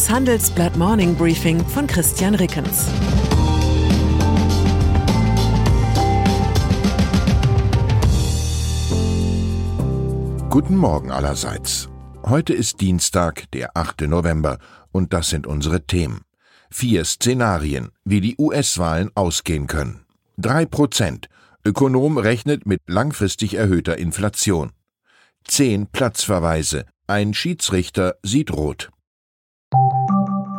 Das Handelsblatt Morning Briefing von Christian Rickens. Guten Morgen allerseits. Heute ist Dienstag, der 8. November, und das sind unsere Themen. Vier Szenarien, wie die US-Wahlen ausgehen können. Drei Prozent. Ökonom rechnet mit langfristig erhöhter Inflation. Zehn Platzverweise. Ein Schiedsrichter sieht rot.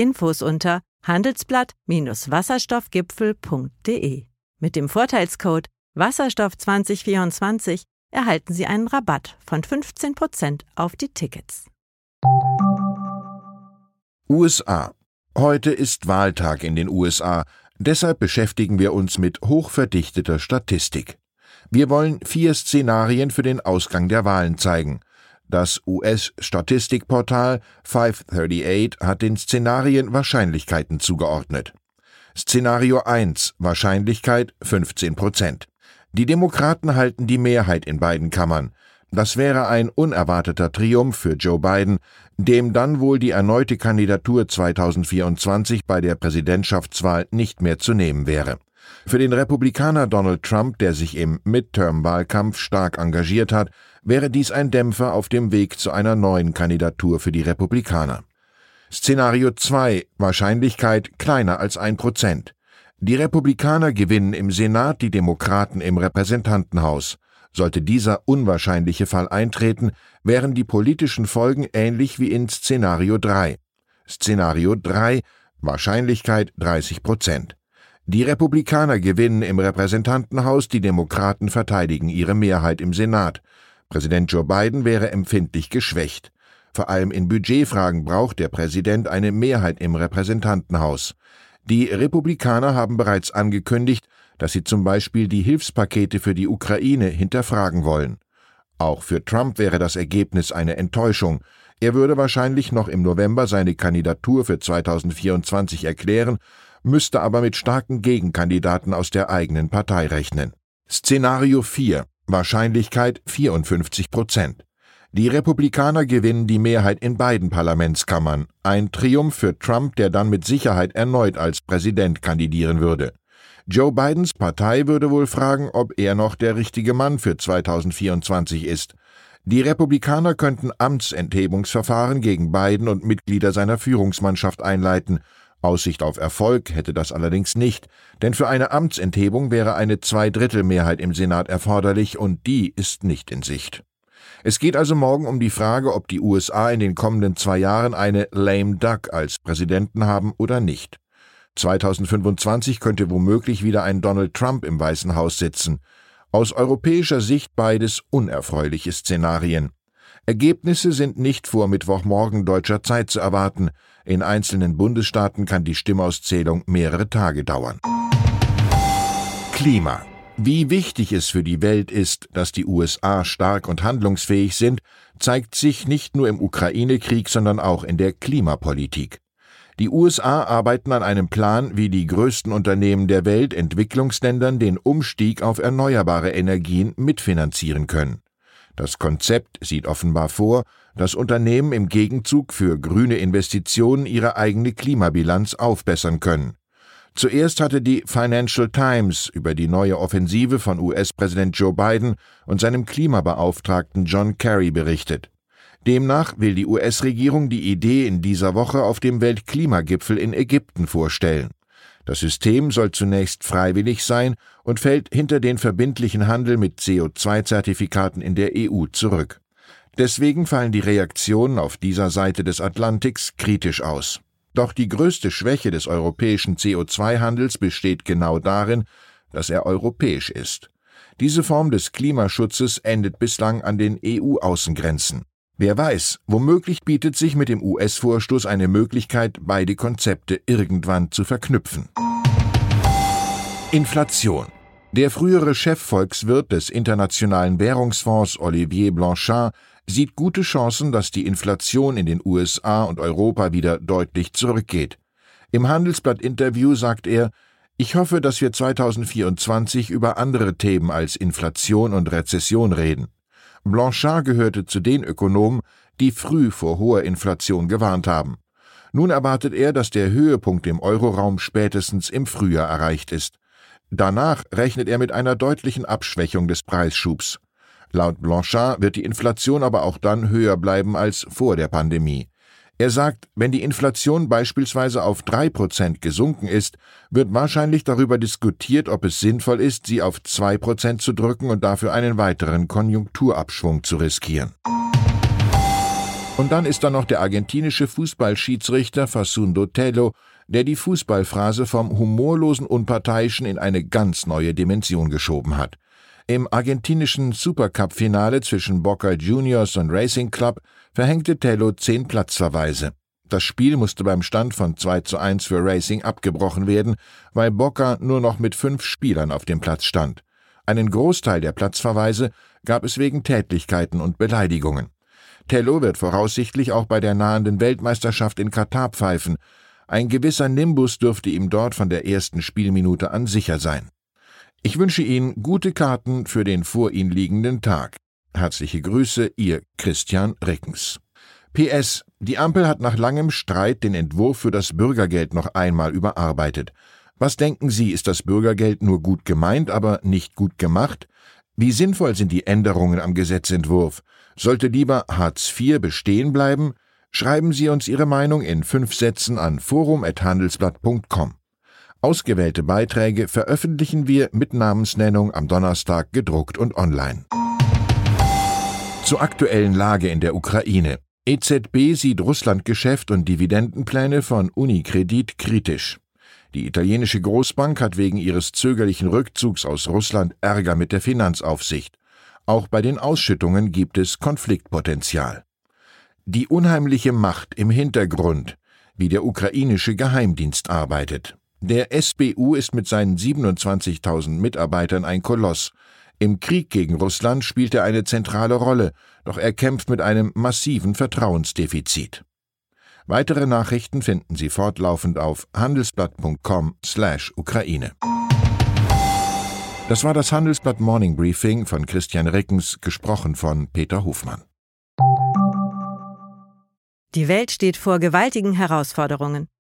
Infos unter handelsblatt-wasserstoffgipfel.de. Mit dem Vorteilscode Wasserstoff 2024 erhalten Sie einen Rabatt von 15% auf die Tickets. USA. Heute ist Wahltag in den USA, deshalb beschäftigen wir uns mit hochverdichteter Statistik. Wir wollen vier Szenarien für den Ausgang der Wahlen zeigen. Das US-Statistikportal 538 hat den Szenarien Wahrscheinlichkeiten zugeordnet. Szenario 1 Wahrscheinlichkeit 15 Prozent. Die Demokraten halten die Mehrheit in beiden Kammern. Das wäre ein unerwarteter Triumph für Joe Biden, dem dann wohl die erneute Kandidatur 2024 bei der Präsidentschaftswahl nicht mehr zu nehmen wäre. Für den Republikaner Donald Trump, der sich im Midterm-Wahlkampf stark engagiert hat, wäre dies ein Dämpfer auf dem Weg zu einer neuen Kandidatur für die Republikaner. Szenario 2 Wahrscheinlichkeit kleiner als ein Prozent. Die Republikaner gewinnen im Senat, die Demokraten im Repräsentantenhaus. Sollte dieser unwahrscheinliche Fall eintreten, wären die politischen Folgen ähnlich wie in Szenario 3. Szenario 3 Wahrscheinlichkeit 30 Prozent. Die Republikaner gewinnen im Repräsentantenhaus, die Demokraten verteidigen ihre Mehrheit im Senat. Präsident Joe Biden wäre empfindlich geschwächt. Vor allem in Budgetfragen braucht der Präsident eine Mehrheit im Repräsentantenhaus. Die Republikaner haben bereits angekündigt, dass sie zum Beispiel die Hilfspakete für die Ukraine hinterfragen wollen. Auch für Trump wäre das Ergebnis eine Enttäuschung. Er würde wahrscheinlich noch im November seine Kandidatur für 2024 erklären müsste aber mit starken Gegenkandidaten aus der eigenen Partei rechnen. Szenario 4 Wahrscheinlichkeit 54 Prozent. Die Republikaner gewinnen die Mehrheit in beiden Parlamentskammern, ein Triumph für Trump, der dann mit Sicherheit erneut als Präsident kandidieren würde. Joe Bidens Partei würde wohl fragen, ob er noch der richtige Mann für 2024 ist. Die Republikaner könnten Amtsenthebungsverfahren gegen Biden und Mitglieder seiner Führungsmannschaft einleiten, Aussicht auf Erfolg hätte das allerdings nicht, denn für eine Amtsenthebung wäre eine Zweidrittelmehrheit im Senat erforderlich und die ist nicht in Sicht. Es geht also morgen um die Frage, ob die USA in den kommenden zwei Jahren eine lame duck als Präsidenten haben oder nicht. 2025 könnte womöglich wieder ein Donald Trump im Weißen Haus sitzen. Aus europäischer Sicht beides unerfreuliche Szenarien. Ergebnisse sind nicht vor Mittwochmorgen deutscher Zeit zu erwarten. In einzelnen Bundesstaaten kann die Stimmauszählung mehrere Tage dauern. Klima. Wie wichtig es für die Welt ist, dass die USA stark und handlungsfähig sind, zeigt sich nicht nur im Ukraine-Krieg, sondern auch in der Klimapolitik. Die USA arbeiten an einem Plan, wie die größten Unternehmen der Welt Entwicklungsländern den Umstieg auf erneuerbare Energien mitfinanzieren können. Das Konzept sieht offenbar vor, dass Unternehmen im Gegenzug für grüne Investitionen ihre eigene Klimabilanz aufbessern können. Zuerst hatte die Financial Times über die neue Offensive von US-Präsident Joe Biden und seinem Klimabeauftragten John Kerry berichtet. Demnach will die US-Regierung die Idee in dieser Woche auf dem Weltklimagipfel in Ägypten vorstellen. Das System soll zunächst freiwillig sein und fällt hinter den verbindlichen Handel mit CO2-Zertifikaten in der EU zurück. Deswegen fallen die Reaktionen auf dieser Seite des Atlantiks kritisch aus. Doch die größte Schwäche des europäischen CO2-Handels besteht genau darin, dass er europäisch ist. Diese Form des Klimaschutzes endet bislang an den EU-Außengrenzen. Wer weiß, womöglich bietet sich mit dem US-Vorstoß eine Möglichkeit, beide Konzepte irgendwann zu verknüpfen. Inflation. Der frühere Chefvolkswirt des Internationalen Währungsfonds Olivier Blanchard sieht gute Chancen, dass die Inflation in den USA und Europa wieder deutlich zurückgeht. Im Handelsblatt-Interview sagt er, ich hoffe, dass wir 2024 über andere Themen als Inflation und Rezession reden. Blanchard gehörte zu den Ökonomen, die früh vor hoher Inflation gewarnt haben. Nun erwartet er, dass der Höhepunkt im Euroraum spätestens im Frühjahr erreicht ist. Danach rechnet er mit einer deutlichen Abschwächung des Preisschubs. Laut Blanchard wird die Inflation aber auch dann höher bleiben als vor der Pandemie. Er sagt, wenn die Inflation beispielsweise auf drei Prozent gesunken ist, wird wahrscheinlich darüber diskutiert, ob es sinnvoll ist, sie auf zwei Prozent zu drücken und dafür einen weiteren Konjunkturabschwung zu riskieren. Und dann ist da noch der argentinische Fußballschiedsrichter Fasundo Tello, der die Fußballphrase vom humorlosen Unparteiischen in eine ganz neue Dimension geschoben hat. Im argentinischen Supercup-Finale zwischen Boca Juniors und Racing Club verhängte Tello zehn Platzverweise. Das Spiel musste beim Stand von 2 zu 1 für Racing abgebrochen werden, weil Boca nur noch mit fünf Spielern auf dem Platz stand. Einen Großteil der Platzverweise gab es wegen Tätlichkeiten und Beleidigungen. Tello wird voraussichtlich auch bei der nahenden Weltmeisterschaft in Katar pfeifen. Ein gewisser Nimbus dürfte ihm dort von der ersten Spielminute an sicher sein. Ich wünsche Ihnen gute Karten für den vor Ihnen liegenden Tag. Herzliche Grüße, Ihr Christian Rickens. PS. Die Ampel hat nach langem Streit den Entwurf für das Bürgergeld noch einmal überarbeitet. Was denken Sie, ist das Bürgergeld nur gut gemeint, aber nicht gut gemacht? Wie sinnvoll sind die Änderungen am Gesetzentwurf? Sollte lieber Hartz IV bestehen bleiben? Schreiben Sie uns Ihre Meinung in fünf Sätzen an forum.handelsblatt.com. Ausgewählte Beiträge veröffentlichen wir mit Namensnennung am Donnerstag gedruckt und online. Zur aktuellen Lage in der Ukraine. EZB sieht Russlandgeschäft und Dividendenpläne von Unicredit kritisch. Die italienische Großbank hat wegen ihres zögerlichen Rückzugs aus Russland Ärger mit der Finanzaufsicht. Auch bei den Ausschüttungen gibt es Konfliktpotenzial. Die unheimliche Macht im Hintergrund, wie der ukrainische Geheimdienst arbeitet. Der SBU ist mit seinen 27.000 Mitarbeitern ein Koloss. Im Krieg gegen Russland spielt er eine zentrale Rolle, doch er kämpft mit einem massiven Vertrauensdefizit. Weitere Nachrichten finden Sie fortlaufend auf handelsblatt.com/Ukraine. Das war das Handelsblatt Morning Briefing von Christian Rickens, gesprochen von Peter Hofmann. Die Welt steht vor gewaltigen Herausforderungen.